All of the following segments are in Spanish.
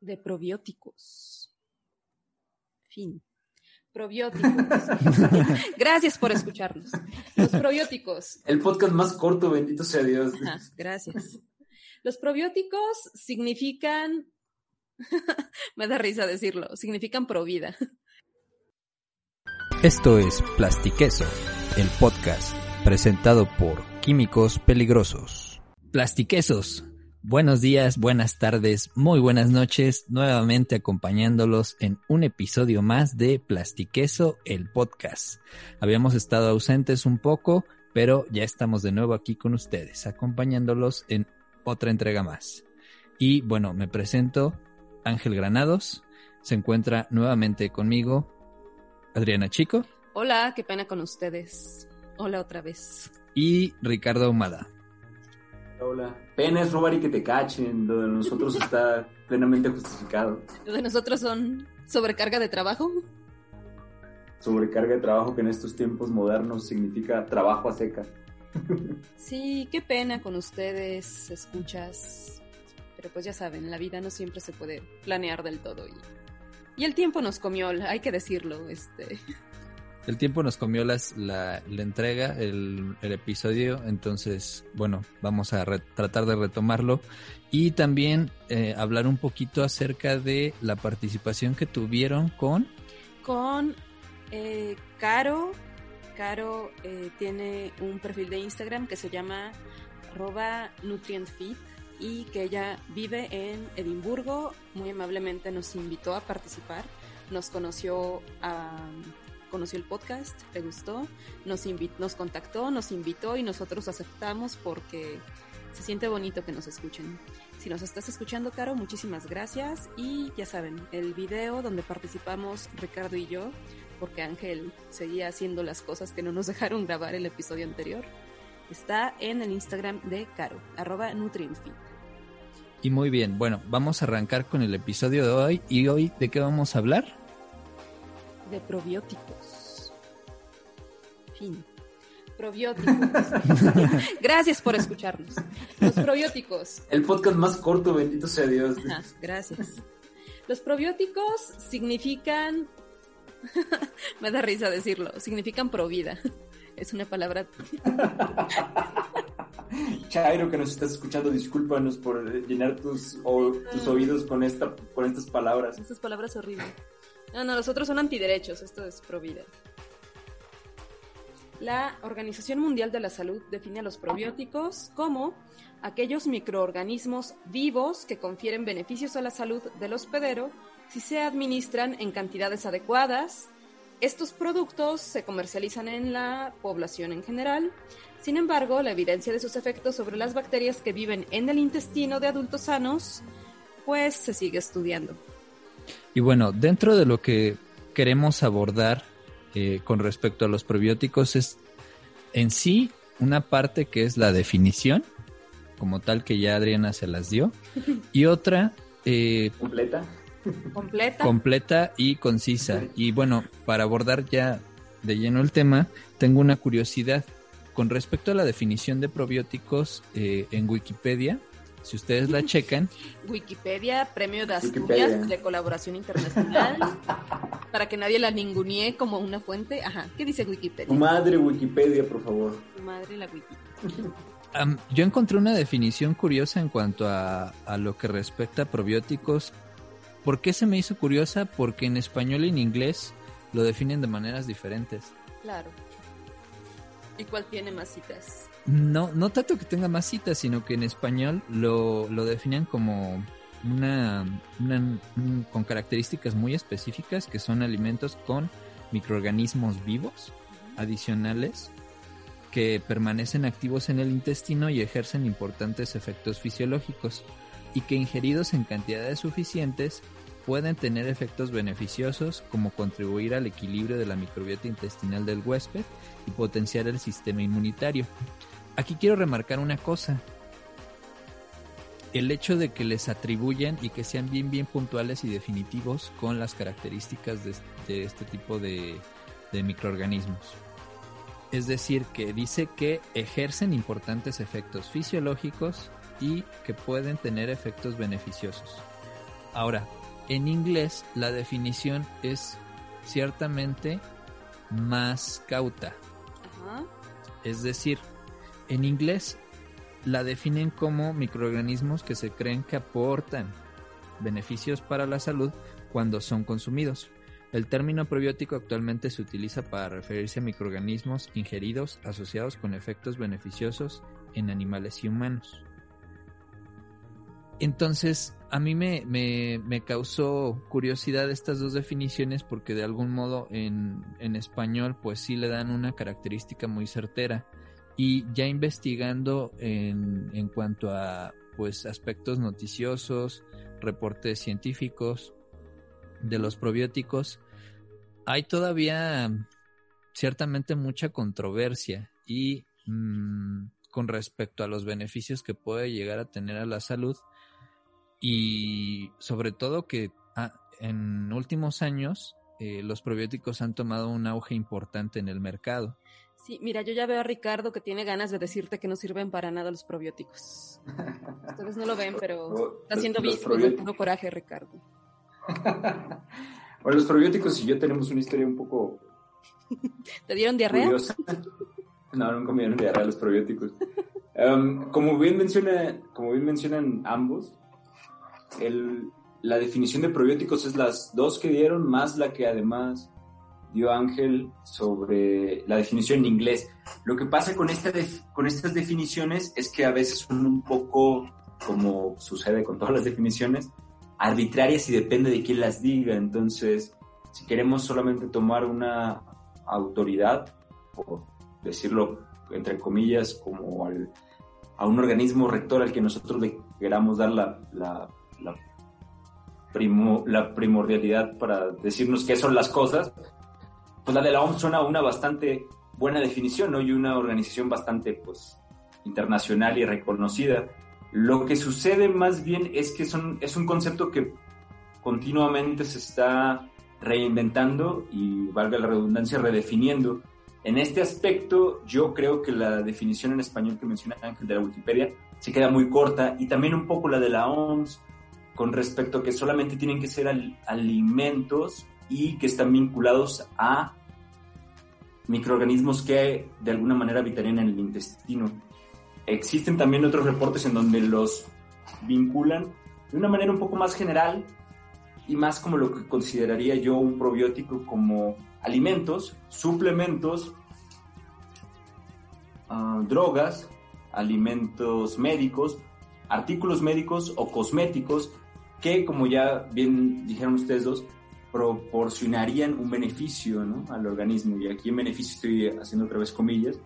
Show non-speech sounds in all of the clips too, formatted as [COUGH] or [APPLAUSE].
de probióticos. Fin. Probióticos. [LAUGHS] gracias por escucharnos. Los probióticos. El podcast más corto, bendito sea Dios. gracias. Los probióticos significan, [LAUGHS] me da risa decirlo, significan provida. Esto es Plastiqueso, el podcast presentado por Químicos Peligrosos. Plastiquesos, Buenos días, buenas tardes, muy buenas noches, nuevamente acompañándolos en un episodio más de Plastiqueso, el podcast. Habíamos estado ausentes un poco, pero ya estamos de nuevo aquí con ustedes, acompañándolos en otra entrega más. Y bueno, me presento, Ángel Granados, se encuentra nuevamente conmigo Adriana Chico. Hola, qué pena con ustedes. Hola otra vez. Y Ricardo Ahumada. Hola. Pena es robar y que te cachen. Lo de nosotros [LAUGHS] está plenamente justificado. Lo de nosotros son sobrecarga de trabajo. Sobrecarga de trabajo que en estos tiempos modernos significa trabajo a seca. [LAUGHS] Sí, qué pena con ustedes, escuchas. Pero pues ya saben, la vida no siempre se puede planear del todo. Y, y el tiempo nos comió, hay que decirlo. Este. El tiempo nos comió la, entrega, el, episodio, entonces, bueno, vamos a tratar de retomarlo y también eh, hablar un poquito acerca de la participación que tuvieron con... Con eh, Caro. Caro eh, tiene un perfil de Instagram que se llama arroba nutrientfit y que ella vive en Edimburgo. Muy amablemente nos invitó a participar. Nos conoció a conoció el podcast, le gustó, nos, nos contactó, nos invitó y nosotros aceptamos porque se siente bonito que nos escuchen. Si nos estás escuchando, Caro, muchísimas gracias. Y ya saben, el video donde participamos Ricardo y yo, porque Ángel seguía haciendo las cosas que no nos [LAUGHS] dejaron grabar el episodio anterior, está en el Instagram de Caro, arroba. Y muy bien, bueno, vamos a arrancar con el episodio de hoy. ¿Y hoy de qué vamos a hablar? De probióticos. Fin. Probióticos. [LAUGHS] gracias por escucharnos. Los probióticos. El podcast más corto, bendito sea Dios. Ah, gracias. Los probióticos significan, [LAUGHS] me da risa decirlo, significan provida. Es una palabra. [LAUGHS] Chairo, que nos estás escuchando, discúlpanos por llenar tus, tus ah. oídos con, esta, con estas palabras. Estas palabras horribles. No, no, los otros son antiderechos, esto es pro vida. La Organización Mundial de la Salud define a los probióticos como aquellos microorganismos vivos que confieren beneficios a la salud del hospedero si se administran en cantidades adecuadas. Estos productos se comercializan en la población en general. Sin embargo, la evidencia de sus efectos sobre las bacterias que viven en el intestino de adultos sanos, pues se sigue estudiando. Y bueno, dentro de lo que queremos abordar eh, con respecto a los probióticos es en sí una parte que es la definición, como tal que ya Adriana se las dio, [LAUGHS] y otra... Eh, completa. Completa. Completa y concisa. Y bueno, para abordar ya de lleno el tema, tengo una curiosidad. Con respecto a la definición de probióticos eh, en Wikipedia, si ustedes la checan. [LAUGHS] Wikipedia, premio de Asturias de colaboración internacional. [LAUGHS] para que nadie la ningunee como una fuente. Ajá, ¿qué dice Wikipedia? Tu madre Wikipedia, por favor. Tu madre la Wikipedia. [LAUGHS] yo encontré una definición curiosa en cuanto a, a lo que respecta a probióticos. ¿Por qué se me hizo curiosa? Porque en español y en inglés lo definen de maneras diferentes. Claro. ¿Y cuál tiene más citas? No, no tanto que tenga más citas, sino que en español lo, lo definen como una, con características muy específicas que son alimentos con microorganismos vivos adicionales que permanecen activos en el intestino y ejercen importantes efectos fisiológicos y que ingeridos en cantidades suficientes pueden tener efectos beneficiosos como contribuir al equilibrio de la microbiota intestinal del huésped y potenciar el sistema inmunitario. Aquí quiero remarcar una cosa. El hecho de que les atribuyan y que sean bien bien puntuales y definitivos con las características de, este tipo de, de microorganismos. Es decir, que dice que ejercen importantes efectos fisiológicos y que pueden tener efectos beneficiosos. Ahora, en inglés la definición es ciertamente más cauta. Es decir, en inglés la definen como microorganismos que se creen que aportan beneficios para la salud cuando son consumidos. El término probiótico actualmente se utiliza para referirse a microorganismos ingeridos asociados con efectos beneficiosos en animales y humanos. Entonces, a mí me, me, causó curiosidad estas dos definiciones porque de algún modo en, en, español pues sí le dan una característica muy certera. Y ya investigando en, en cuanto a pues aspectos noticiosos, reportes científicos de los probióticos, hay todavía ciertamente mucha controversia y mm, con respecto a los beneficios que puede llegar a tener a la salud y sobre todo que ah, en últimos años eh, los probióticos han tomado un auge importante en el mercado. Sí, mira, yo ya veo a Ricardo que tiene ganas de decirte que no sirven para nada los probióticos. Ustedes no lo ven, pero [LAUGHS] está haciendo visto con coraje, Ricardo. bueno, los probióticos y yo tenemos una historia un poco... [LAUGHS] ¿Te dieron diarrea? [LAUGHS] No, nunca me dieron diarrea los probióticos. Um, como, bien menciona, como bien mencionan ambos, el, la definición de probióticos es las dos que dieron, más la que además dio Ángel sobre la definición en inglés. Lo que pasa con, esta con estas definiciones es que a veces son un poco, como sucede con todas las definiciones, arbitrarias y depende de quién las diga. Entonces, si queremos solamente tomar una autoridad, por decirlo entre comillas, como a un organismo rector al que nosotros le queramos dar la, la la, la primordialidad para decirnos qué son las cosas, pues la de la OMS suena una bastante buena definición, ¿no? Y una organización bastante, pues, internacional y reconocida. Lo que sucede más bien es que son, es un concepto que continuamente se está reinventando y, valga la redundancia, redefiniendo. En este aspecto, yo creo que la definición en español que menciona Ángel de la Wikipedia se queda muy corta y también un poco la de la OMS con respecto a que solamente tienen que ser alimentos y que están vinculados a microorganismos que de alguna manera habitarían en el intestino. Existen también otros reportes en donde los vinculan de una manera un poco más general y más como lo que consideraría yo un probiótico como alimentos, suplementos, ah, drogas, alimentos médicos, artículos médicos o cosméticos que, como ya bien dijeron ustedes dos, proporcionarían un beneficio al organismo. Y aquí en beneficio estoy haciendo otra vez comillas,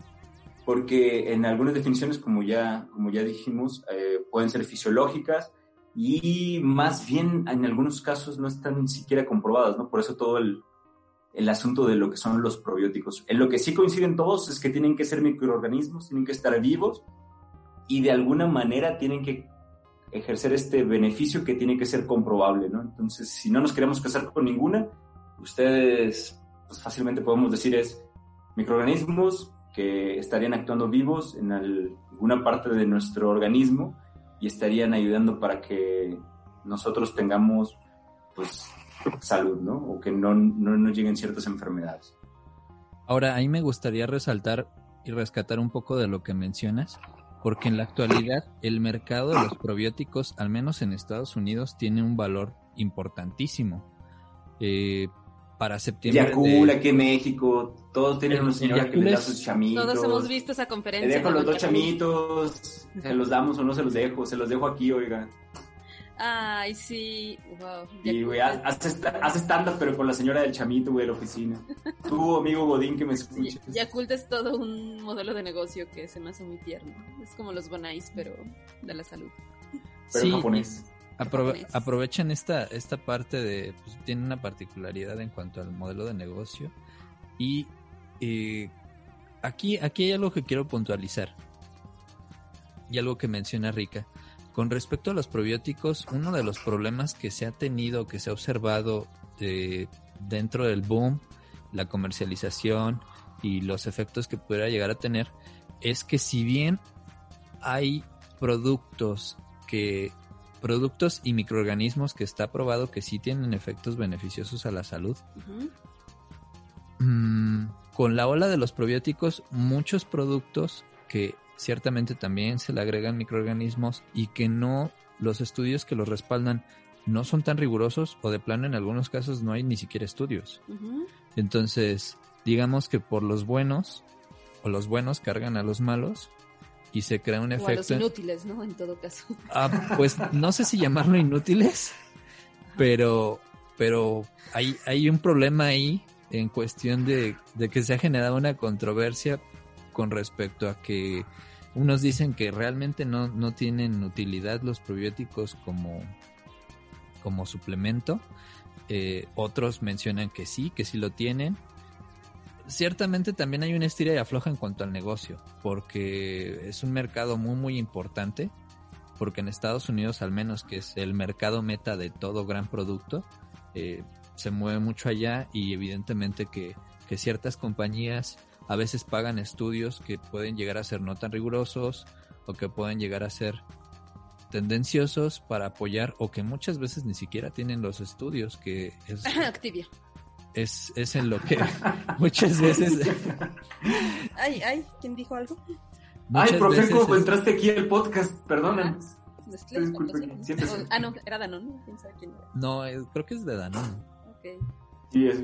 porque en algunas definiciones, como ya, como ya dijimos, eh, pueden ser fisiológicas y más bien en algunos casos no están siquiera comprobadas, ¿no? Por eso todo el, el asunto de lo que son los probióticos. En lo que sí coinciden todos es que tienen que ser microorganismos, tienen que estar vivos y de alguna manera tienen que ejercer este beneficio que tiene que ser comprobable, ¿no? Entonces, si no nos queremos casar con ninguna, ustedes pues, fácilmente podemos decir es microorganismos que estarían actuando vivos en alguna parte de nuestro organismo y estarían ayudando para que nosotros tengamos pues salud, ¿no? O que no, no nos lleguen ciertas enfermedades. Ahora, ahí me gustaría resaltar y rescatar un poco de lo que mencionas porque en la actualidad el mercado de los probióticos, al menos en Estados Unidos, tiene un valor importantísimo. Eh, para septiembre. Yakul, aquí en México, todos tienen una señora que les da sus chamitos. Todos hemos visto esa conferencia. Le dejo los dos chamitos, se los damos o no se los dejo, se los dejo aquí, oiga. Ay, sí, wow. Y, güey, haces estándar, pero con la señora del chamito, güey, de la oficina. [LAUGHS] Tú, amigo Godín, que me escuchas. Yakult es todo un modelo de negocio que se me hace muy tierno. Es como los Bonais, pero de la salud. Pero japonés. Aprovechan esta, esta parte de... Pues, tiene una particularidad en cuanto al modelo de negocio. Y eh, aquí, aquí hay algo que quiero puntualizar. Y algo que menciona Rica con respecto a los probióticos, uno de los problemas que se ha tenido, que se ha observado eh, dentro del boom, la comercialización y los efectos que pudiera llegar a tener, es que si bien hay productos que productos y microorganismos que está probado que sí tienen efectos beneficiosos a la salud. Mm, con la ola de los probióticos, muchos productos que ciertamente también se le agregan microorganismos y que no, los estudios que los respaldan no son tan rigurosos o de plano en algunos casos no hay ni siquiera estudios. Entonces, digamos que por los buenos, o los buenos cargan a los malos y se crea un efecto. A los inútiles, ¿no? En todo caso. Ah, pues no sé si llamarlo inútiles, pero, pero hay, hay un problema ahí en cuestión de, de que se ha generado una controversia con respecto a que unos dicen que realmente no, no tienen utilidad los probióticos como, como suplemento. Eh, otros mencionan que sí, que sí lo tienen. Ciertamente también hay una estira y afloja en cuanto al negocio, porque es un mercado muy muy importante, porque en Estados Unidos al menos que es el mercado meta de todo gran producto, eh, se mueve mucho allá y evidentemente que, que ciertas compañías a veces pagan estudios que pueden llegar a ser no tan rigurosos o que pueden llegar a ser tendenciosos para apoyar o que muchas veces ni siquiera tienen los estudios que es [LAUGHS] Activia. Es, es en lo que [LAUGHS] muchas veces ay ay quién dijo algo ay Profeco entraste aquí al podcast perdónanos ah, ah no era Danone no eh, creo que es de Danone. Okay. sí es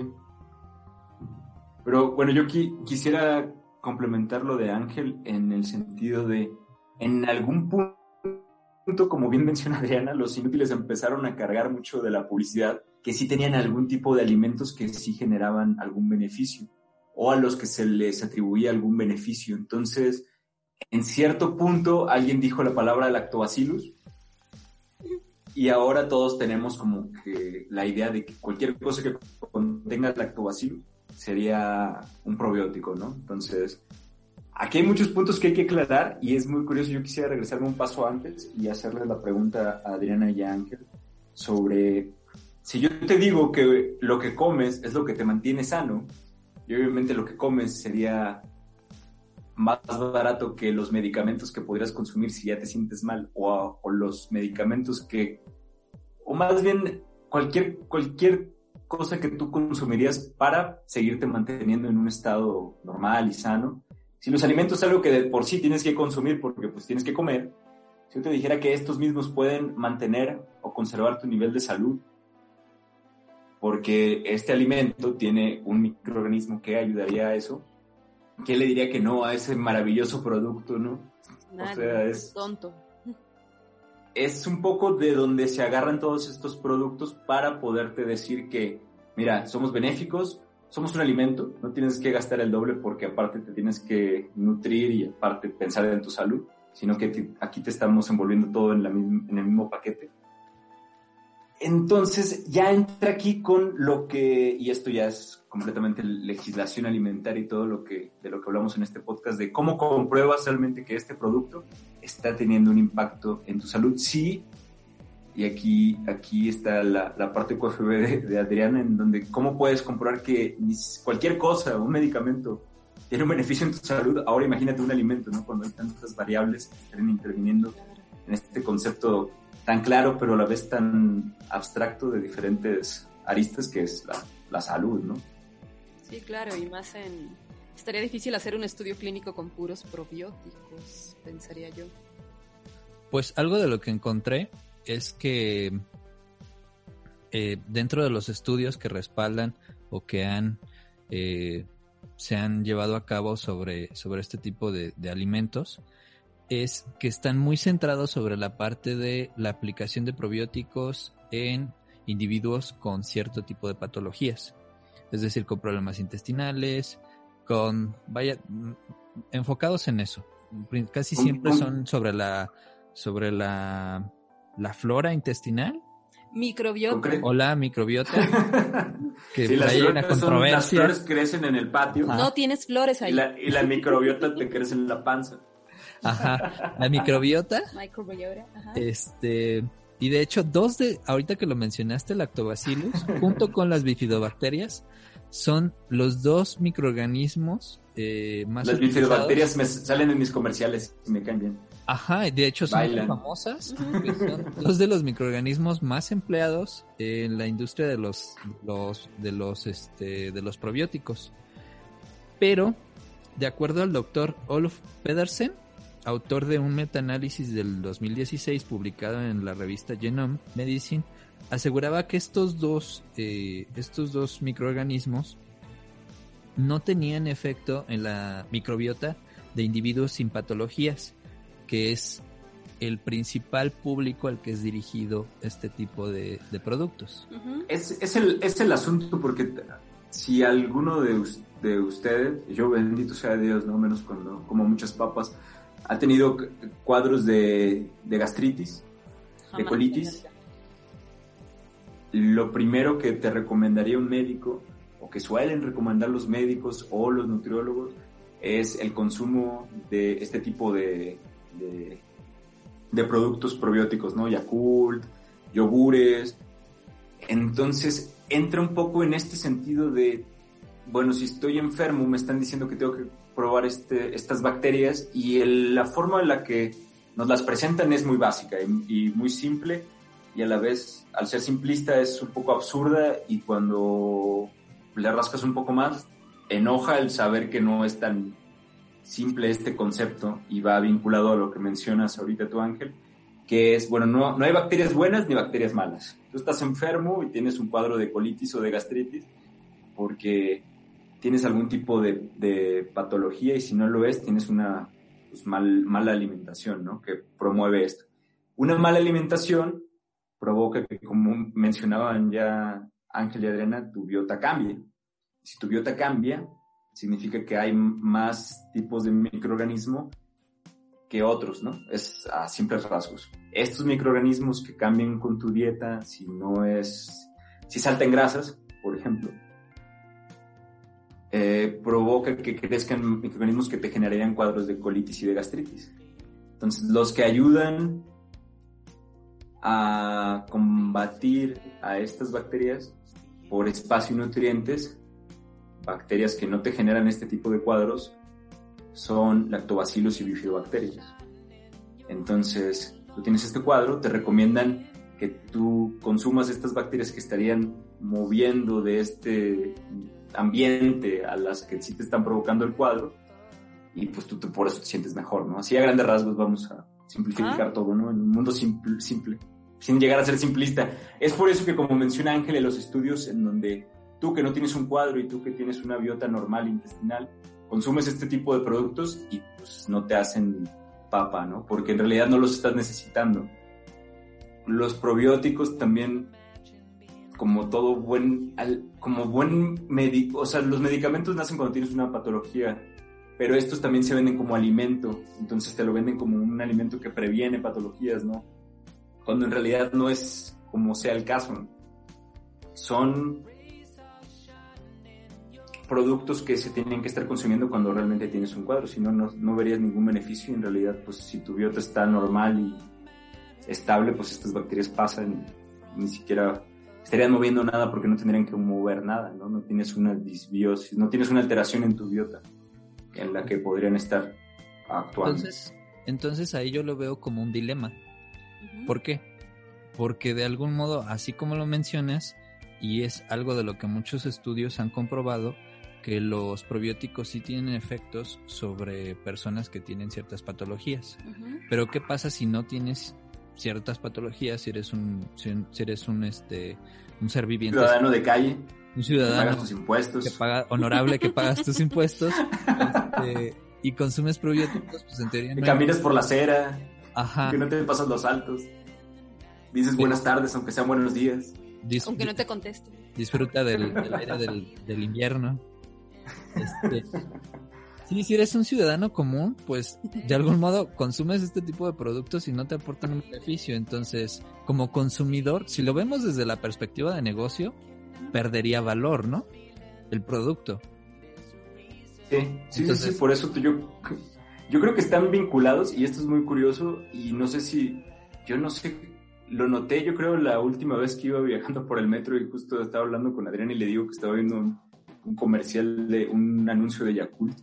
pero bueno, yo quisiera complementar lo de Ángel en el sentido de, en algún punto, como bien menciona Adriana, los inútiles empezaron a cargar mucho de la publicidad, que sí tenían algún tipo de alimentos que sí generaban algún beneficio, o a los que se les atribuía algún beneficio. Entonces, en cierto punto, alguien dijo la palabra lactobacillus, y ahora todos tenemos como que la idea de que cualquier cosa que contenga lactobacillus sería un probiótico, ¿no? Entonces, aquí hay muchos puntos que hay que aclarar y es muy curioso. Yo quisiera regresarme un paso antes y hacerle la pregunta a Adriana y a Ángel sobre si yo te digo que lo que comes es lo que te mantiene sano, y obviamente lo que comes sería más barato que los medicamentos que podrías consumir si ya te sientes mal, o, o los medicamentos que, o más bien cualquier, cualquier cosa que tú consumirías para seguirte manteniendo en un estado normal y sano. Si los alimentos es algo que de por sí tienes que consumir porque pues tienes que comer, si yo te dijera que estos mismos pueden mantener o conservar tu nivel de salud, porque este alimento tiene un microorganismo que ayudaría a eso, ¿qué le diría que no a ese maravilloso producto, no? o sea, es tonto es un poco de donde se agarran todos estos productos para poderte decir que, mira, somos benéficos, somos un alimento, no tienes que gastar el doble porque aparte te tienes que nutrir y aparte pensar en tu salud, sino que aquí te estamos envolviendo todo en, la en el mismo paquete. Entonces ya entra aquí con lo que, y esto ya es completamente legislación alimentaria y todo lo que, de lo que hablamos en este podcast, de cómo compruebas realmente que este producto está teniendo un impacto en tu salud. Sí, y aquí, aquí está la, parte QFB de, de, Adriana, en donde cómo puedes comprobar que cualquier cosa, un medicamento, tiene un beneficio en tu salud. Ahora imagínate un alimento, ¿no? Cuando hay tantas variables que estén interviniendo en este concepto tan claro, pero a la vez tan abstracto de diferentes aristas que es la, la salud, ¿no? Sí, claro, y más en... Estaría difícil hacer un estudio clínico con puros probióticos, pensaría yo. Pues algo de lo que encontré es que eh, dentro de los estudios que respaldan o que han eh, se han llevado a cabo sobre, sobre este tipo de, de alimentos, es que están muy centrados sobre la parte de la aplicación de probióticos en individuos con cierto tipo de patologías, es decir, con problemas intestinales, con, vaya, mm, enfocados en eso. Casi siempre son sobre la, sobre la, la flora intestinal. Microbiota. Hola, microbiota. [LAUGHS] que sí, las, una controversia. las flores crecen en el patio. No tienes flores ahí. Y la, y la microbiota te crece en la panza. Ajá. [LAUGHS] La microbiota. Este. Y de hecho, dos de, ahorita que lo mencionaste, lactobacillus, [LAUGHS] junto con las bifidobacterias, son los dos microorganismos eh, más Las bifidobacterias me salen en mis comerciales y me caen bien. Ajá, de hecho son muy famosas. Son dos de los microorganismos más empleados en la industria de los, los de los este de los probióticos. Pero de acuerdo al doctor Olaf Pedersen, autor de un metaanálisis del 2016 publicado en la revista Genome Medicine, aseguraba que estos dos, eh, estos dos microorganismos no tenían efecto en la microbiota de individuos sin patologías, que es el principal público al que es dirigido este tipo de, productos. es, es, el, es el asunto porque si alguno de, de ustedes, yo bendito sea Dios, no menos cuando como muchas papas, ha tenido cuadros de, gastritis, de colitis, lo primero que te recomendaría un médico, o que suelen recomendar los médicos o los nutriólogos, es el consumo de este tipo de, de, productos probióticos, ¿no? Yakult, yogures. Entonces, entra un poco en este sentido de, bueno, si estoy enfermo, me están diciendo que tengo que probar este, estas bacterias y la forma en la que nos las presentan es muy básica y, muy simple y a la vez, al ser simplista, es un poco absurda y cuando le rascas un poco más, enoja el saber que no es tan simple este concepto y va vinculado a lo que mencionas ahorita tú, Ángel, que es, bueno, no, no hay bacterias buenas ni bacterias malas. Tú estás enfermo y tienes un cuadro de colitis o de gastritis porque tienes algún tipo de, patología y si no lo es, tienes una pues, mal, mala alimentación, ¿no? Que promueve esto. Una mala alimentación provoca que, como mencionaban ya Ángel y Adriana, tu biota cambie. Si tu biota cambia, significa que hay más tipos de microorganismo que otros, ¿no? Es a simples rasgos. Estos microorganismos que cambian con tu dieta, si no es, si saltan grasas, por ejemplo, eh, provoca que crezcan microorganismos que te generarían cuadros de colitis y de gastritis. Entonces, los que ayudan a combatir a estas bacterias por espacio y nutrientes, bacterias que no te generan este tipo de cuadros, son lactobacillus y bifidobacterias. Entonces, tú tienes este cuadro, te recomiendan que tú consumas estas bacterias que estarían moviendo de este ambiente a las que sí te están provocando el cuadro y pues tú, por eso te sientes mejor, ¿no? Así a grandes rasgos vamos a simplificar ah. todo, ¿no? En un mundo simple, simple, sin llegar a ser simplista. Es por eso que como menciona Ángel en los estudios en donde tú que no tienes un cuadro y tú que tienes una biota normal intestinal, consumes este tipo de productos y pues no te hacen papa, ¿no? Porque en realidad no los estás necesitando. Los probióticos también, como todo buen, como buen médico, o sea, los medicamentos nacen cuando tienes una patología, pero estos también se venden como alimento, entonces te lo venden como un alimento que previene patologías, ¿no? Cuando en realidad no es como sea el caso. Son productos que se tienen que estar consumiendo cuando realmente tienes un cuadro, si no, no verías ningún beneficio y en realidad, pues si tu biota está normal y estable, pues estas bacterias pasan ni siquiera estarían moviendo nada porque no tendrían que mover nada, ¿no? No tienes una disbiosis, no tienes una alteración en tu biota en la que podrían estar actuando. Entonces, entonces ahí yo lo veo como un dilema. ¿Por qué? Porque de algún modo, así como lo mencionas, y es algo de lo que muchos estudios han comprobado, que los probióticos sí tienen efectos sobre personas que tienen ciertas patologías. Pero ¿qué pasa si no tienes ciertas patologías, si eres un si, eres un este un ser viviente, ciudadano de calle, un ciudadano tus impuestos, que paga honorable que pagas tus [LAUGHS] impuestos este, y consumes probióticos, pues en teoría no caminas por la acera, Ajá. que no te pasas los saltos. Dices buenas tardes, aunque sean buenos días. aunque no te conteste. Disfruta del, aire del, del invierno. Este, [LAUGHS] sí, si eres un ciudadano común, pues de algún modo consumes este tipo de productos y no te aportan un beneficio. Entonces, como consumidor, si lo vemos desde la perspectiva de negocio, perdería valor, ¿no? El producto. Sí, sí, sí, por eso yo, yo creo que están vinculados y esto es muy curioso y no sé si, yo no sé, lo noté yo creo la última vez que iba viajando por el metro y justo estaba hablando con Adrián y le digo que estaba viendo un, un comercial de un anuncio de Yakult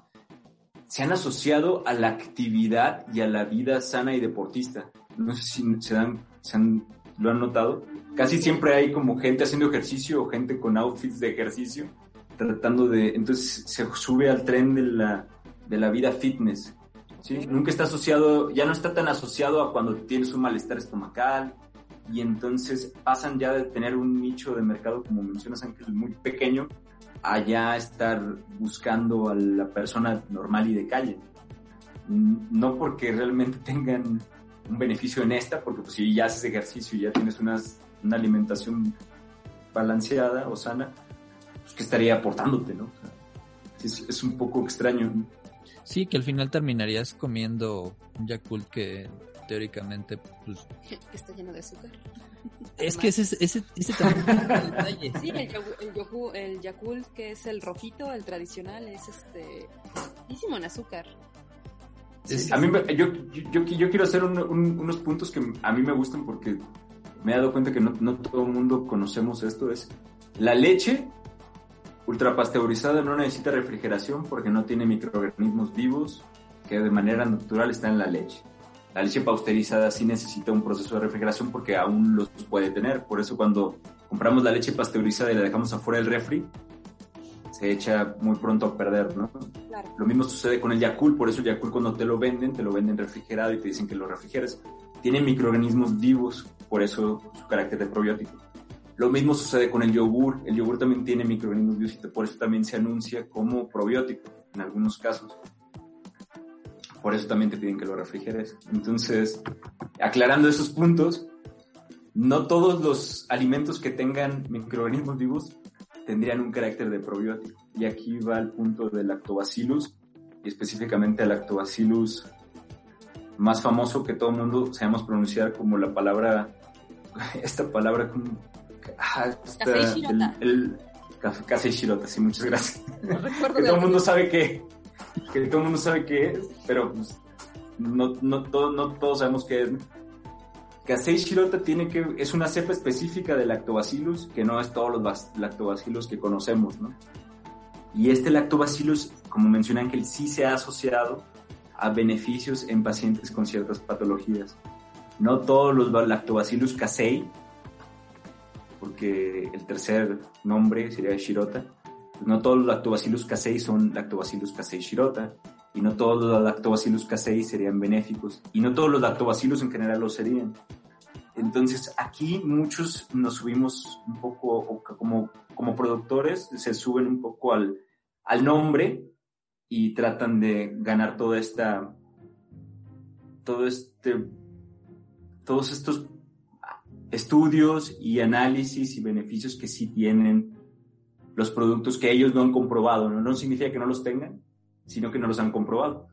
se han asociado a la actividad y a la vida sana y deportista. No sé si se dan, se han, lo han notado. Casi siempre hay como gente haciendo ejercicio o gente con outfits de ejercicio, tratando de, entonces se sube al tren de la, de la vida fitness. ¿sí? Nunca está asociado, ya no está tan asociado a cuando tienes un malestar estomacal, y entonces pasan ya de tener un nicho de mercado, como mencionas Ángel, muy pequeño, a ya estar buscando a la persona normal y de calle. No porque realmente tengan un beneficio en esta, porque pues si ya haces ejercicio y ya tienes unas, una alimentación balanceada o sana, pues que estaría aportándote, ¿no? es, es, un poco extraño. Sí, que al final terminarías comiendo un Yakult que teóricamente pues [LAUGHS] está lleno de azúcar. Es que ese, ese, ese también es el detalle. Sí, el, Yakult, que es el rojito, el tradicional, es este en azúcar. a mí, yo, yo, yo, quiero hacer unos puntos que a mí me gustan porque me he dado cuenta que no, no todo el mundo conocemos esto. Es la leche ultrapasteurizada no necesita refrigeración porque no tiene microorganismos vivos que de manera natural están en la leche. La leche pasteurizada sí necesita un proceso de refrigeración porque aún los puede tener. Por eso cuando compramos la leche pasteurizada y la dejamos afuera del refri, se echa muy pronto a perder, ¿no? Lo mismo sucede con el Yakult, por eso el Yakult cuando te lo venden, te lo venden refrigerado y te dicen que lo refrigeres. Tiene microorganismos vivos, por eso su carácter de probiótico. Lo mismo sucede con el yogur. El yogur también tiene microorganismos vivos y por eso también se anuncia como probiótico en algunos casos por eso también te piden que lo refrigeres. Entonces, aclarando esos puntos, no todos los alimentos que tengan microorganismos vivos tendrían un carácter de probiótico. Y aquí va el punto del lactobacillus, y específicamente el lactobacillus más famoso que todo el mundo sabemos pronunciar como la palabra, [LAUGHS] esta palabra como... Ah, café shirota. El, café, shirota, sí, muchas gracias. [LAUGHS] que todo el mundo sabe que que todo el mundo sabe qué es, pero pues, no, no, no todos sabemos qué es. Casei shirota tiene que, es una cepa específica de lactobacillus, que no es todos los lactobacillus que conocemos, ¿no? Y este lactobacillus, como menciona Ángel, sí se ha asociado a beneficios en pacientes con ciertas patologías. No todos los lactobacillus casei, porque el tercer nombre sería shirota, no todos los lactobacillus casei son lactobacillus casei shirota, y no todos los lactobacillus casei serían benéficos, y no todos los lactobacillus en general lo serían. Entonces, aquí muchos nos subimos un poco, como, como productores, se suben un poco al, al nombre y tratan de ganar toda esta, todo este, todos estos estudios y análisis y beneficios que sí tienen los productos que ellos no han comprobado. ¿no? no significa que no los tengan, sino que no los han comprobado.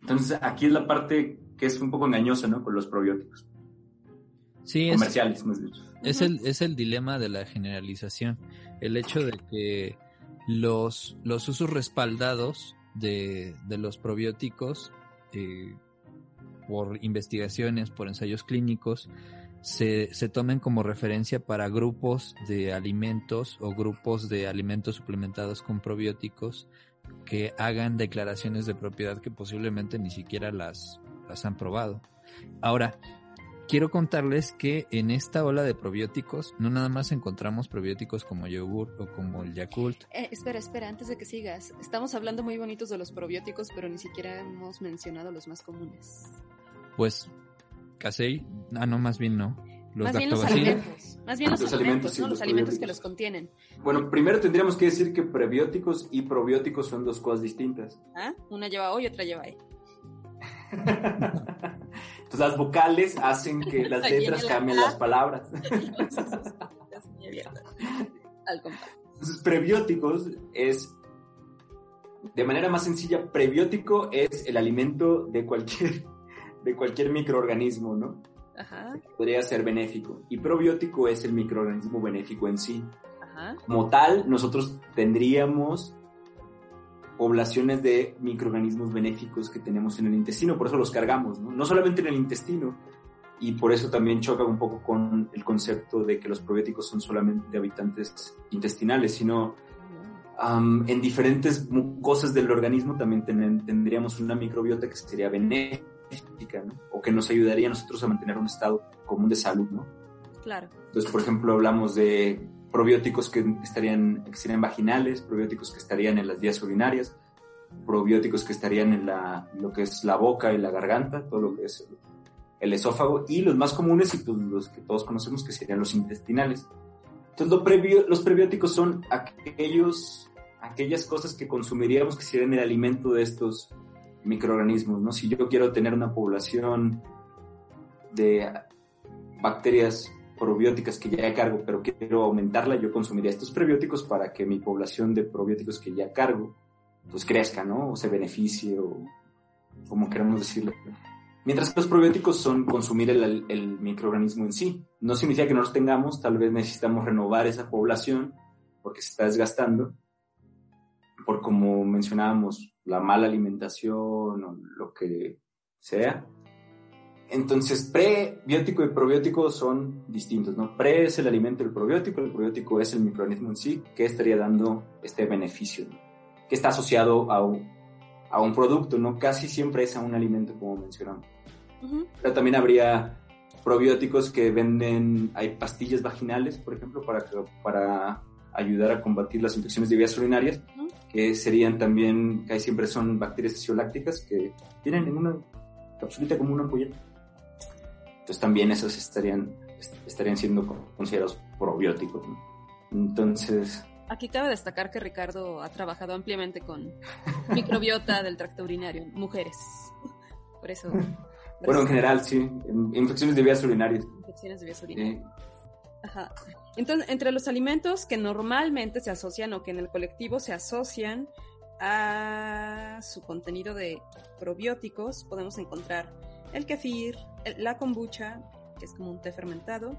Entonces, aquí es la parte que es un poco engañosa, ¿no? Con los probióticos. Sí, comerciales, es, Es el, es el dilema de la generalización. El hecho de que los, los usos respaldados de, de los probióticos eh, por investigaciones, por ensayos clínicos, se, se tomen como referencia para grupos de alimentos o grupos de alimentos suplementados con probióticos que hagan declaraciones de propiedad que posiblemente ni siquiera las, las han probado. Ahora, quiero contarles que en esta ola de probióticos no nada más encontramos probióticos como yogur o como el Yakult. Eh, espera, espera, antes de que sigas. Estamos hablando muy bonitos de los probióticos, pero ni siquiera hemos mencionado los más comunes. Pues Casey, ah, no, más bien no. Los más bien los alimentos, más bien los, alimentos, ¿no? los, alimentos que los contienen. Bueno, primero tendríamos que decir que prebióticos y probióticos son dos cosas distintas. ¿Ah? Una lleva O y otra lleva E. [LAUGHS] Entonces las vocales hacen que [LAUGHS] las letras cambien las palabras. [LAUGHS] Entonces prebióticos es, de manera más sencilla, prebiótico es el alimento de cualquier de cualquier microorganismo, ¿no? Ajá. Podría ser benéfico. Y probiótico es el microorganismo benéfico en sí. Ajá. Como tal, nosotros tendríamos poblaciones de microorganismos benéficos que tenemos en el intestino, por eso los cargamos, ¿no? No solamente en el intestino, y por eso también choca un poco con el concepto de que los probióticos son solamente habitantes intestinales, sino en diferentes cosas del organismo también tendríamos una microbiota que sería benéfica, ¿no? O que nos ayudaría a nosotros a mantener un estado común de salud, ¿no? Claro. Entonces, por ejemplo, hablamos de probióticos que estarían, que serían vaginales, probióticos que estarían en las vías urinarias, probióticos que estarían en la, lo que es la boca y la garganta, todo lo que es el esófago, y los más comunes y pues, los que todos conocemos que serían los intestinales. Entonces, los prebióticos son aquellos, aquellas cosas que consumiríamos que serían el alimento de estos microorganismos, ¿no? Si yo quiero tener una población de bacterias probióticas que ya cargo, pero quiero aumentarla, yo consumiría estos prebióticos para que mi población de probióticos que ya cargo, pues crezca, ¿no? O se beneficie, o como queramos decirlo. Mientras que los probióticos son consumir el, el, microorganismo en sí. No significa que no los tengamos, tal vez necesitamos renovar esa población porque se está desgastando, por como mencionábamos, la mala alimentación o lo que sea. Entonces, prebiótico y probiótico son distintos, ¿no? Pre es el alimento del probiótico, el probiótico es el microorganismo en sí que estaría dando este beneficio, que está asociado a un, a un producto, ¿no? Casi siempre es a un alimento, como mencionamos. Pero también habría probióticos que venden, hay pastillas vaginales, por ejemplo, para, para ayudar a combatir las infecciones de vías urinarias, que serían también, que siempre son bacterias fisiolácticas que tienen en una capsulita como una ampolleta. Entonces también esos estarían, estarían siendo considerados probióticos. Entonces, Aquí cabe destacar que Ricardo ha trabajado ampliamente con microbiota del tracto urinario, mujeres. Por eso. bueno, en general, sí. Infecciones de vías urinarias. Infecciones de vías urinarias. Ajá. Entonces, entre los alimentos que normalmente se asocian o que en el colectivo se asocian a su contenido de probióticos, podemos encontrar el kefir, la kombucha, que es como un té fermentado,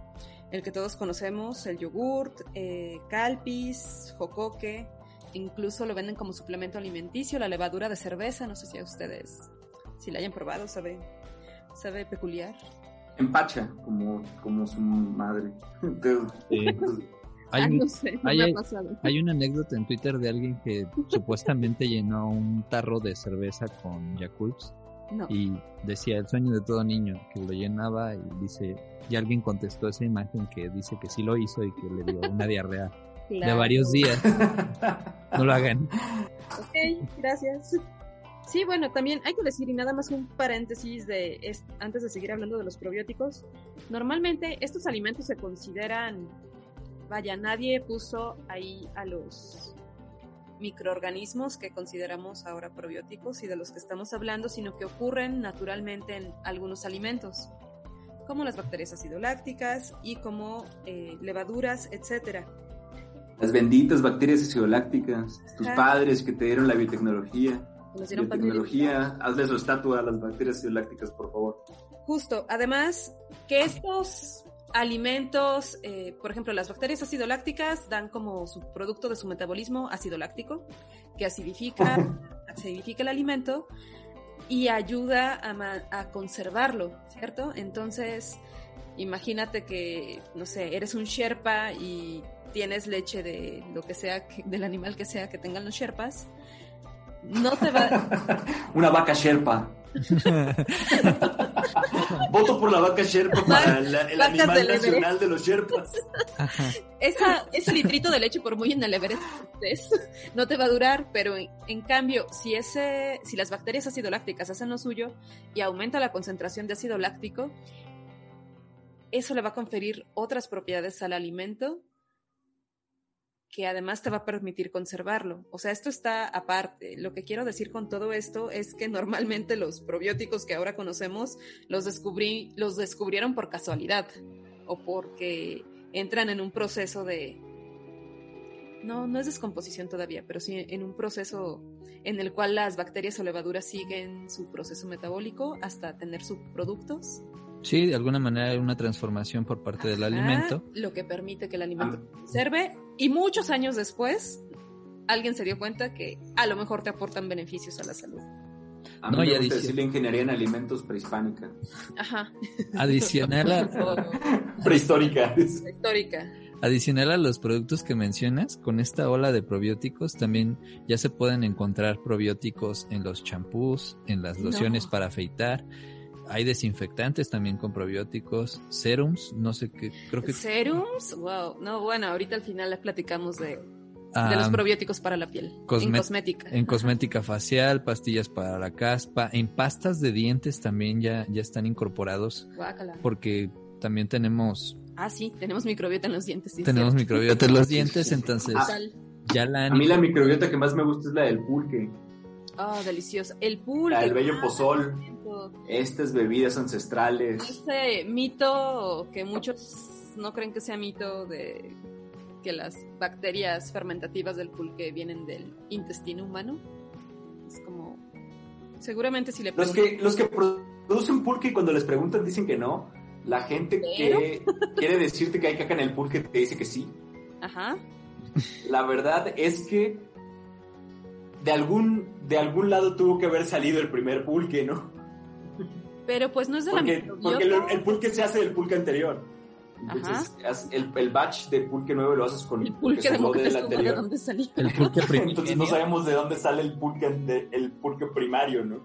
el que todos conocemos, el yogurt, eh, calpis, jocoque, incluso lo venden como suplemento alimenticio, la levadura de cerveza, no sé si a ustedes, si la hayan probado, sabe, sabe peculiar. Empacha, como, como su madre. [LAUGHS] Hay, hay, hay, una anécdota en Twitter de alguien que [LAUGHS] supuestamente llenó un tarro de cerveza con Yakult y decía el sueño de todo niño, que lo llenaba y dice, y alguien contestó esa imagen que dice que sí lo hizo y que le dio una diarrea de varios días. [LAUGHS] No lo hagan. Ok, gracias. Sí, bueno, también hay que decir, y nada más un paréntesis de antes de seguir hablando de los probióticos. Normalmente estos alimentos se consideran, vaya, nadie puso ahí a los microorganismos que consideramos ahora probióticos y de los que estamos hablando, sino que ocurren naturalmente en algunos alimentos, como las bacterias acidolácticas y como eh, levaduras, etcétera. Las benditas bacterias acidolácticas, tus padres que te dieron la biotecnología. Biotecnología, hazle su estatua a las bacterias acidolácticas, por favor. Justo, además que estos alimentos, eh, por ejemplo, las bacterias acidolácticas dan como su producto de su metabolismo ácido láctico, que acidifica, [LAUGHS] acidifica el alimento y ayuda a, a, conservarlo, ¿cierto? Entonces, imagínate que, no sé, eres un sherpa y tienes leche de lo que sea, del animal que sea que tengan los sherpas, no te va... [LAUGHS] Una vaca sherpa. [LAUGHS] Voto por la vaca Sherpa para el animal nacional de los Sherpas. Esa, ese litrito de leche, por muy en el Everest, no te va a durar, pero en, cambio, si, ese, si las bacterias ácido lácticas hacen lo suyo y aumenta la concentración de ácido láctico, eso le va a conferir otras propiedades al alimento que además te va a permitir conservarlo. O sea, esto está aparte. Lo que quiero decir con todo esto es que normalmente los probióticos que ahora conocemos los, descubrí, los descubrieron por casualidad o porque entran en un proceso de... No, no es descomposición todavía, pero sí en un proceso en el cual las bacterias o levaduras siguen su proceso metabólico hasta tener subproductos. Sí, de alguna manera hay una transformación por parte del alimento. Lo que permite que el alimento ah. conserve y muchos años después, alguien se dio cuenta que a lo mejor te aportan beneficios a la salud. A mí no, me gusta decir la ingeniería en alimentos prehispánica. Ajá. Adicional a... [LAUGHS] Prehistórica. Prehistórica. Adicional a los productos que mencionas, con esta ola de probióticos también ya se pueden encontrar probióticos en los champús, en las lociones No. para afeitar. Hay desinfectantes también con probióticos, serums, no sé qué, creo que Serums, wow. No, bueno, ahorita al final les platicamos de, de los ah, probióticos para la piel. cosme- en cosmética. en cosmética facial, pastillas para la caspa, en pastas de dientes también ya, ya están incorporados Guácala. porque también tenemos Ah, sí, tenemos microbiota en los dientes. sí, tenemos cierto. microbiota en los dientes, entonces Ah. Sal. ya la A han mí la microbiota que más me gusta es la del pulque, Oh, delicioso. El pulque. la del bello ah, pozol. Estas bebidas ancestrales. Este mito que muchos no creen que sea mito de que las bacterias fermentativas del pulque vienen del intestino humano. Es como... Seguramente si le Los que, los que producen pulque y cuando les preguntan dicen que no. La gente que quiere decirte que hay caca en el pulque te dice que sí. Ajá. La verdad es que de algún, de algún lado tuvo que haber salido el primer pulque, ¿no? Pero pues no es de la Porque, microbiota. porque el, el pulque se hace del pulque anterior. Entonces, el, el batch de pulque nuevo lo haces con El pulque de sobró Moctezuma, ¿de anterior. dónde salió? el pulque [LAUGHS] Entonces no sabemos de dónde sale el pulque, de- el pulque primario, ¿no?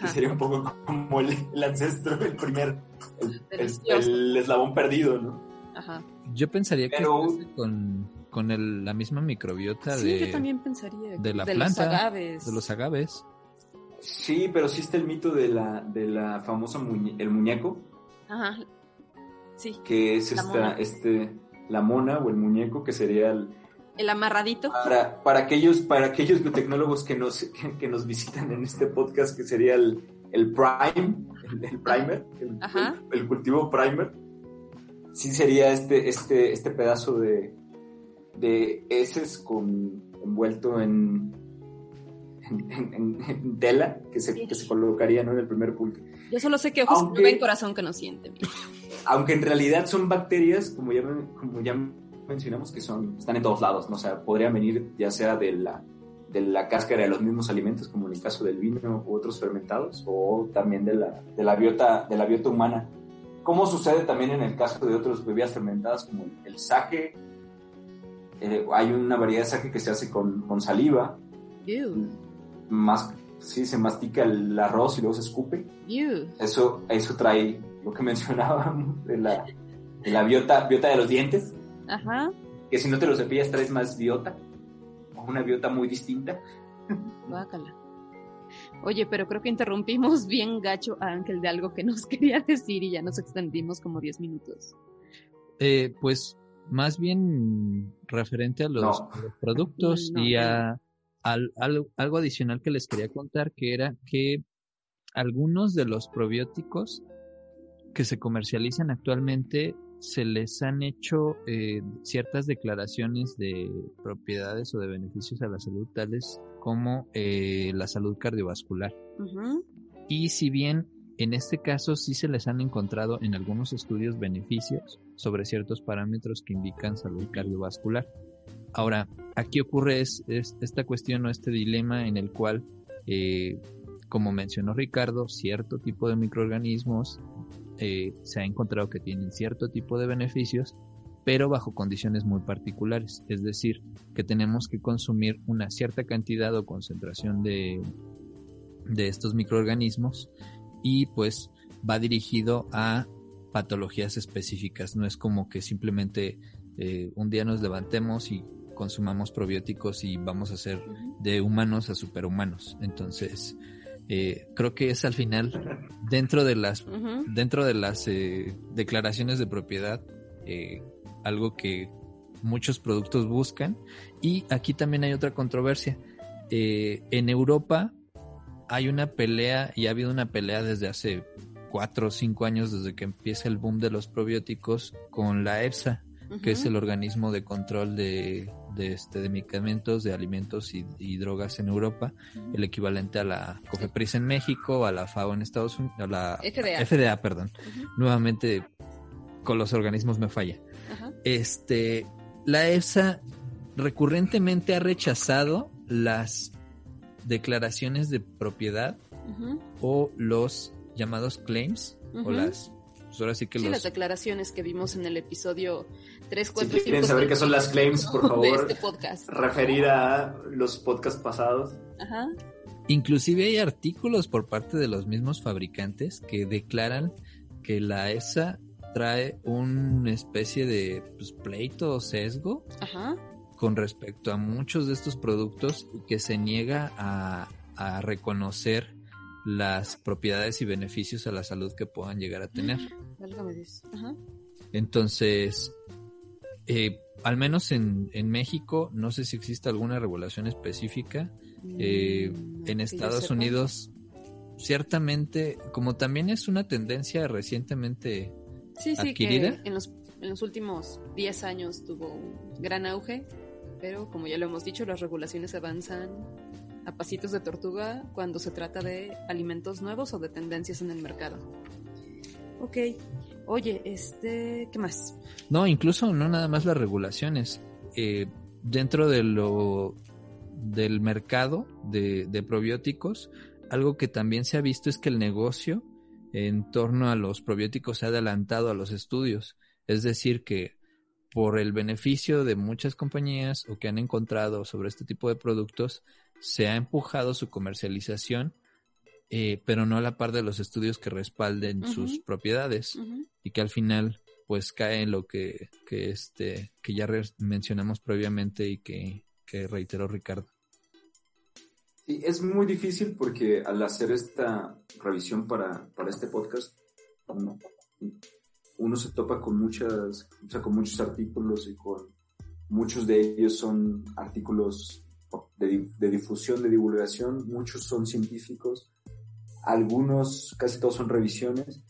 Que sería un poco como el, el ancestro, el primer, el, el- Delicioso. el eslabón perdido, ¿no? Ajá. Yo pensaría que Pero- hace con, con el- la misma microbiota Sí, de, yo también pensaría. de la de planta, los agaves. de los agaves. Sí, pero sí está el mito de la, de la famosa muñe- el muñeco, Ajá. Sí. que es La esta, mona. este, la mona o el muñeco, que sería el, El amarradito. para, para aquellos, para aquellos biotecnólogos que nos, que, que nos visitan en este podcast, que sería el, el prime, el, el primer, el, Ajá. el- el cultivo primer, sí sería este, este, este pedazo de, de heces con envuelto en, en, en- en- tela que se, que se colocaría ¿no? en el primer pulque. Yo solo sé que ojos Aunque- no ven, corazón que no siente. mira. Aunque en realidad son bacterias, como ya, como ya mencionamos, que son, están en todos lados, ¿no? O sea, podrían venir ya sea de la, de la cáscara de los mismos alimentos, como en el caso del vino u otros fermentados, o también de la, de la, biota, de la biota humana. Como sucede también en el caso de otras bebidas fermentadas, como el, el sake. Eh, hay una variedad de sake que se hace con, con saliva, Ew, más, sí, se mastica el arroz y luego se escupe. ew. Eso, eso trae lo que [LAUGHS] mencionábamos de la, de la biota, biota de los dientes, Ajá. que si no te lo cepillas traes más biota, o una biota muy distinta. [LAUGHS] Guácala. Oye, pero creo que interrumpimos [LAUGHS] bien gacho a Ángel de algo que nos quería decir y ya nos extendimos como 10 minutos. Eh, pues más bien referente a los, No. a los productos No, y no. a al- al- algo adicional que les quería contar, que era que algunos de los probióticos que se comercializan actualmente se les han hecho eh, ciertas declaraciones de propiedades o de beneficios a la salud, tales como eh, la salud cardiovascular. Y si bien en este caso sí se les han encontrado en algunos estudios beneficios sobre ciertos parámetros que indican salud cardiovascular. Ahora, aquí ocurre es, es esta cuestión o este dilema en el cual, eh, como mencionó Ricardo, cierto tipo de microorganismos eh, se ha encontrado que tienen cierto tipo de beneficios, pero bajo condiciones muy particulares. Es decir, que tenemos que consumir una cierta cantidad o concentración de, de estos microorganismos y pues va dirigido a patologías específicas. No es como que simplemente eh, un día nos levantemos y consumamos probióticos y vamos a ser de humanos a superhumanos. Entonces, eh, creo que es al final dentro de las dentro de las eh, declaraciones de propiedad eh, algo que muchos productos buscan. Y aquí también hay otra controversia. En Europa hay una pelea y ha habido una pelea desde hace cuatro o cinco años desde que empieza el boom de los probióticos con la EFSA que es el organismo de control de, de, este, de medicamentos, de alimentos y, y drogas en Europa, el equivalente a la COFEPRIS en México, a la FAO en Estados Unidos, a la FDA. FDA, perdón. Nuevamente con los organismos me falla. Este, la EFSA recurrentemente ha rechazado las declaraciones de propiedad o los llamados claims o las pues ahora sí que Sí, los las declaraciones que vimos en el episodio 3, 4, si quieren saber qué son las claims, por [LAUGHS] favor, este podcast. referir a los podcasts pasados. Ajá. Inclusive hay artículos por parte de los mismos fabricantes que declaran que la ESA trae una especie de pues, pleito o sesgo Ajá. con respecto a muchos de estos productos y que se niega a, a reconocer las propiedades y beneficios a la salud que puedan llegar a tener. Válgame Dios. Ajá. Entonces, eh, al menos en, en México, no sé si existe alguna regulación específica. Eh, Mm, en que yo Estados. Unidos, ciertamente, como también es una tendencia recientemente sí, sí, adquirida. que en los, en los últimos 10 años tuvo un gran auge, pero como ya lo hemos dicho, las regulaciones avanzan a pasitos de tortuga cuando se trata de alimentos nuevos o de tendencias en el mercado. Ok, oye, este, ¿qué más? No, incluso no nada más las regulaciones. Eh, dentro de lo del mercado de, de probióticos, algo que también se ha visto es que el negocio en torno a los probióticos se ha adelantado a los estudios. Es decir, que por el beneficio de muchas compañías o que han encontrado sobre este tipo de productos, se ha empujado su comercialización, eh, pero no a la par de los estudios que respalden sus propiedades y que al final pues cae en lo que, que este que ya mencionamos previamente y que, que reiteró Ricardo. Sí, es muy difícil porque al hacer esta revisión para, para este podcast, uno, uno se topa con muchas, o sea, con muchos artículos y con muchos de ellos son artículos de, de difusión, de divulgación, muchos son científicos, algunos, casi todos son revisiones,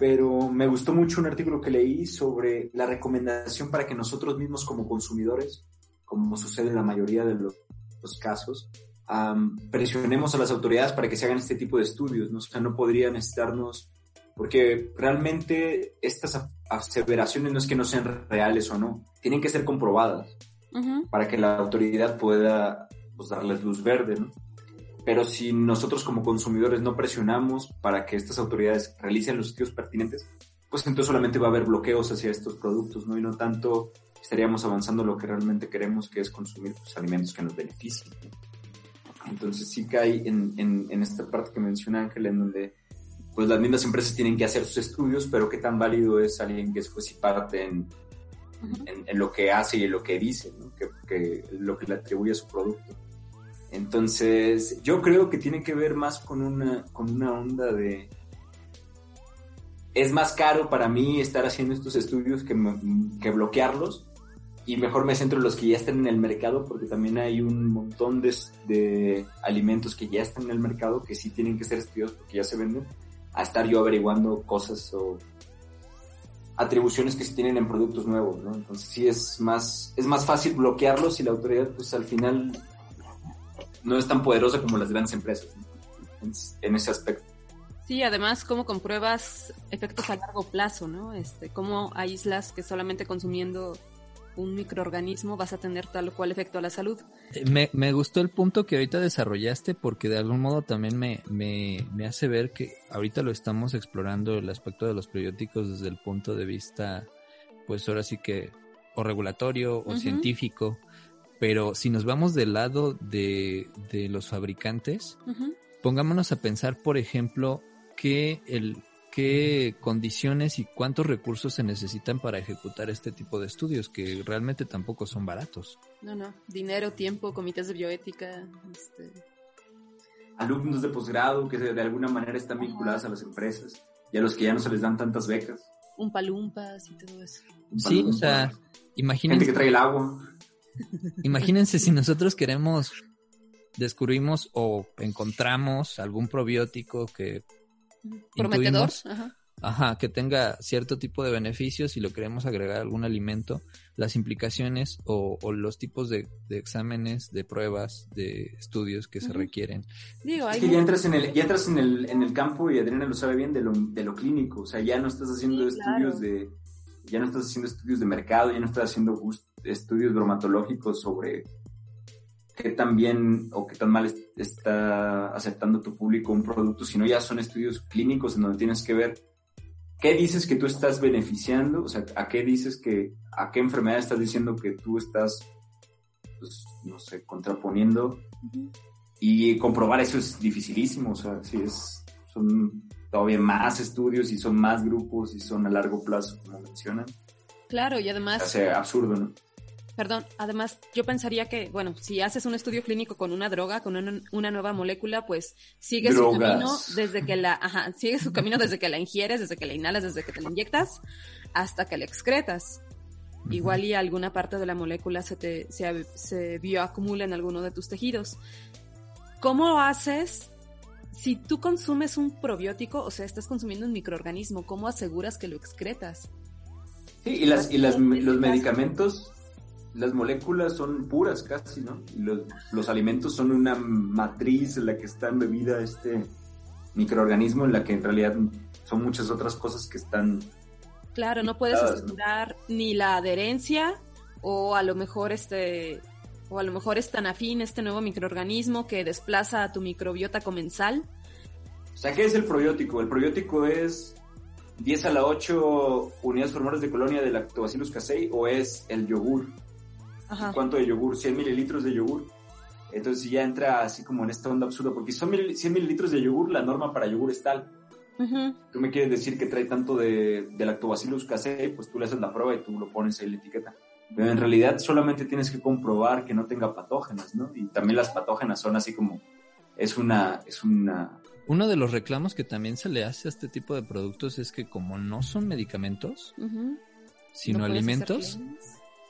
pero me gustó mucho un artículo que leí sobre la recomendación para que nosotros mismos como consumidores, como sucede en la mayoría de los, los casos, am, presionemos a las autoridades para que se hagan este tipo de estudios, ¿no? O sea, no podría necesitarnos, porque realmente estas aseveraciones no es que no sean reales o no, tienen que ser comprobadas Ujú. para que la autoridad pueda pues, darles luz verde, ¿no? Pero si nosotros como consumidores no presionamos para que estas autoridades realicen los estudios pertinentes, pues entonces solamente va a haber bloqueos hacia estos productos, ¿no? Y no tanto estaríamos avanzando lo que realmente queremos, que es consumir pues, alimentos que nos beneficien. Entonces sí cae en, en, en esta parte que menciona Ángel, en donde pues las mismas empresas tienen que hacer sus estudios, pero qué tan válido es alguien que es juez y parte en, en lo que hace y en lo que dice, ¿no? que, que lo que le atribuye a su producto. Entonces, yo creo que tiene que ver más con una, con una onda de... Es más caro para mí estar haciendo estos estudios que, que bloquearlos y mejor me centro en los que ya están en el mercado porque también hay un montón de, de alimentos que ya están en el mercado que sí tienen que ser estudiados porque ya se venden a estar yo averiguando cosas o atribuciones que se tienen en productos nuevos, ¿no? Entonces sí es más, es más fácil bloquearlos y la autoridad pues al final no es tan poderosa como las grandes empresas ¿no? en, en ese aspecto. Sí, además, ¿cómo compruebas efectos a largo plazo, no? Este, ¿Cómo aíslas que solamente consumiendo un microorganismo vas a tener tal o cual efecto a la salud? Eh, Me, me gustó el punto que ahorita desarrollaste porque de algún modo también me, me, me hace ver que ahorita lo estamos explorando el aspecto de los probióticos desde el punto de vista, pues ahora sí que, o regulatorio o científico, pero si nos vamos del lado de, de los fabricantes, pongámonos a pensar, por ejemplo, qué, el, qué condiciones y cuántos recursos se necesitan para ejecutar este tipo de estudios, que realmente tampoco son baratos. No, no. Dinero, tiempo, comités de bioética. Este... Alumnos de posgrado que de, alguna manera están vinculados a las empresas y a los que ya no se les dan tantas becas. Un palumpas y todo eso. Sí, o sea, Gente imagínense, que trae el agua. Imagínense si nosotros queremos, descubrimos o encontramos algún probiótico que, Prometedor. Intuimos. Ajá. ajá, que tenga cierto tipo de beneficios y lo queremos agregar a algún alimento, las implicaciones o, o los tipos de, de exámenes, de pruebas, de estudios que se requieren. Digo, Es que ya entras en el, ya entras en el, en el campo y Adriana lo sabe bien de lo, de lo clínico. O sea, ya no estás haciendo Sí, estudios claro. de, ya no estás haciendo estudios de mercado, ya no estás haciendo estudios bromatológicos sobre qué tan bien o qué tan mal es- está aceptando tu público un producto, sino ya son estudios clínicos en donde tienes que ver ¿qué dices que tú estás beneficiando? O sea, ¿a qué dices que, a qué enfermedad estás diciendo que tú estás, pues, no sé, contraponiendo? Y comprobar eso es dificilísimo, o sea, sí es, son todavía más estudios y son más grupos y son a largo plazo, como mencionan. Claro, y además... O sea, absurdo, ¿no? Perdón, además yo pensaría que, bueno, si haces un estudio clínico con una droga, con una, nueva molécula, pues sigue su camino desde que la, ajá, sigue su camino desde que la ingieres, desde que la inhalas, desde que te la inyectas, hasta que la excretas. Igual y alguna parte de la molécula se te, se, se bioacumula en alguno de tus tejidos. ¿Cómo haces si tú consumes un probiótico, o sea, estás consumiendo un microorganismo, ¿cómo aseguras que lo excretas? Sí, y, las, y las, los medicamentos las moléculas son puras casi, ¿no? Los, los, alimentos son una matriz en la que está embebida este microorganismo, en la que en realidad son muchas otras cosas que están... Claro, no puedes asegurar ni la adherencia o a lo mejor este o a lo mejor es tan afín este nuevo microorganismo que desplaza a tu microbiota comensal. O sea, ¿qué es el probiótico? El probiótico es 10 a la 8 unidades formadoras de colonia de lactobacillus casei o es el yogur. ¿Cuánto de yogur? 100 mililitros de yogur. Entonces ya entra así como en esta onda absurda, porque son 100 mililitros de yogur, la norma para yogur es tal. Tú me quieres decir que trae tanto de, de lactobacillus casei, pues tú le haces la prueba y tú lo pones ahí en la etiqueta. Pero en realidad solamente tienes que comprobar que no tenga patógenas, ¿no? Y también las patógenas son así como, es una, es una... Uno de los reclamos que también se le hace a este tipo de productos es que como no son medicamentos, sino alimentos,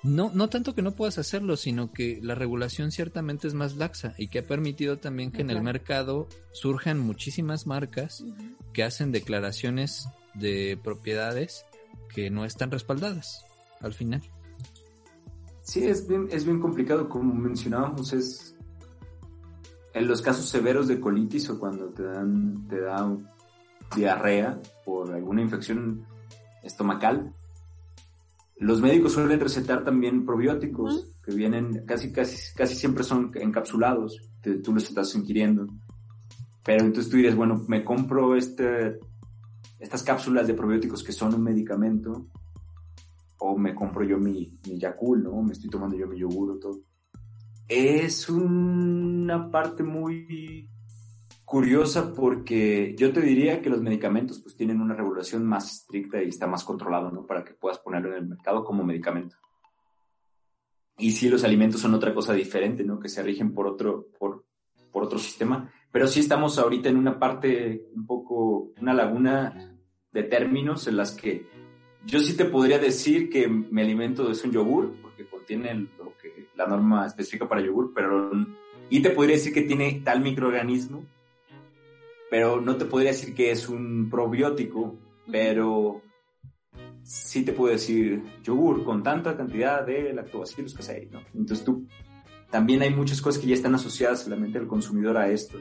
no, no tanto que no puedas hacerlo, sino que la regulación ciertamente es más laxa y que ha permitido también que en el mercado surjan muchísimas marcas que hacen declaraciones de propiedades que no están respaldadas al final. Sí, es bien, es bien complicado, como mencionábamos, es en los casos severos de colitis o cuando te dan, te da diarrea por alguna infección estomacal, los médicos suelen recetar también probióticos que vienen, casi, casi, casi siempre son encapsulados, que tú los estás ingiriendo. Pero entonces tú dirías, bueno, me compro este, estas cápsulas de probióticos que son un medicamento, o me compro yo mi, mi Yakult, ¿no? Me estoy tomando yo mi yogur o todo. Es una parte muy curiosa porque yo te diría que los medicamentos pues tienen una regulación más estricta y está más controlado, ¿no? Para que puedas ponerlo en el mercado como medicamento. Y sí, los alimentos son otra cosa diferente, ¿no? Que se rigen por otro, por, por otro sistema. Pero sí estamos ahorita en una parte, un poco, una laguna de términos en las que yo sí te podría decir que mi alimento es un yogur, porque contiene lo que la norma específica para yogur, pero y te podría decir que tiene tal microorganismo pero no te podría decir que es un probiótico, pero sí te puedo decir yogur con tanta cantidad de lactobacillus casei, ¿no? Entonces tú, también hay muchas cosas que ya están asociadas a la mente del consumidor a esto.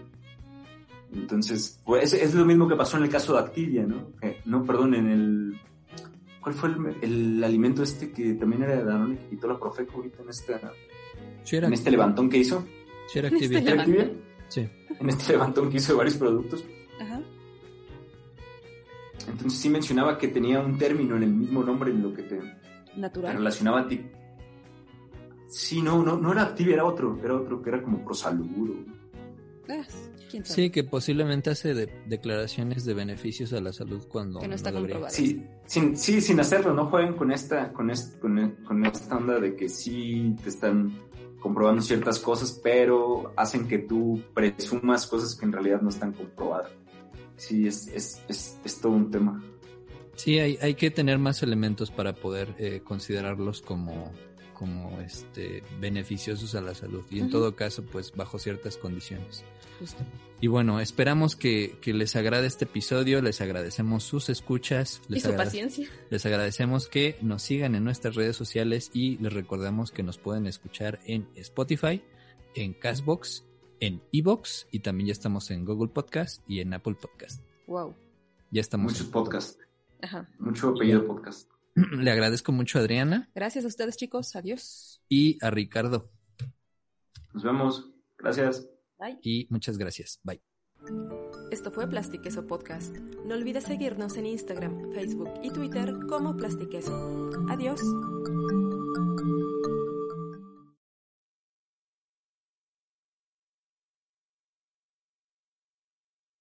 Entonces, pues es, lo mismo que pasó en el caso de Activia, ¿no? no, perdón, en el... ¿Cuál fue el, alimento este que también era de Danone que quitó la Profeco ahorita en, esta, en este levantón que hizo? Sí, era Activia. Sí. En este [LAUGHS] levantón que hizo de varios productos. Entonces sí mencionaba que tenía un término en el mismo nombre en lo que te, Natural. relacionaba a ti. Sí, no, no, no era Activia, era otro, era otro que era como Prosalud. Ah, sí, que posiblemente hace declaraciones de beneficios a la salud cuando que no está comprobado. Sí, sin, sí, sin hacerlo, no jueguen con esta, con, con, con esta onda de que sí te están comprobando ciertas cosas, pero hacen que tú presumas cosas que en realidad no están comprobadas. Sí, es, es, es, es todo un tema. Sí, hay, hay que tener más elementos para poder eh, considerarlos como, como este, beneficiosos a la salud y en todo caso, pues bajo ciertas condiciones. Y bueno, esperamos que, que, les agrade este episodio, les agradecemos sus escuchas. Les y su paciencia. Les agradecemos que nos sigan en nuestras redes sociales y les recordamos que nos pueden escuchar en Spotify, en Castbox, en Evox y también ya estamos en Google Podcast y en Apple Podcast. Wow. Ya estamos. Muchos podcasts. Ajá. Mucho apellido podcast. [CLEARS THROAT] Le agradezco mucho a Adriana. Gracias a ustedes, chicos. Adiós. Y a Ricardo. Nos vemos. Gracias. Bye. Y muchas gracias. Bye. Esto fue Plastiqueso Podcast. No olvides seguirnos en Instagram, Facebook y Twitter como Plastiqueso. Adiós.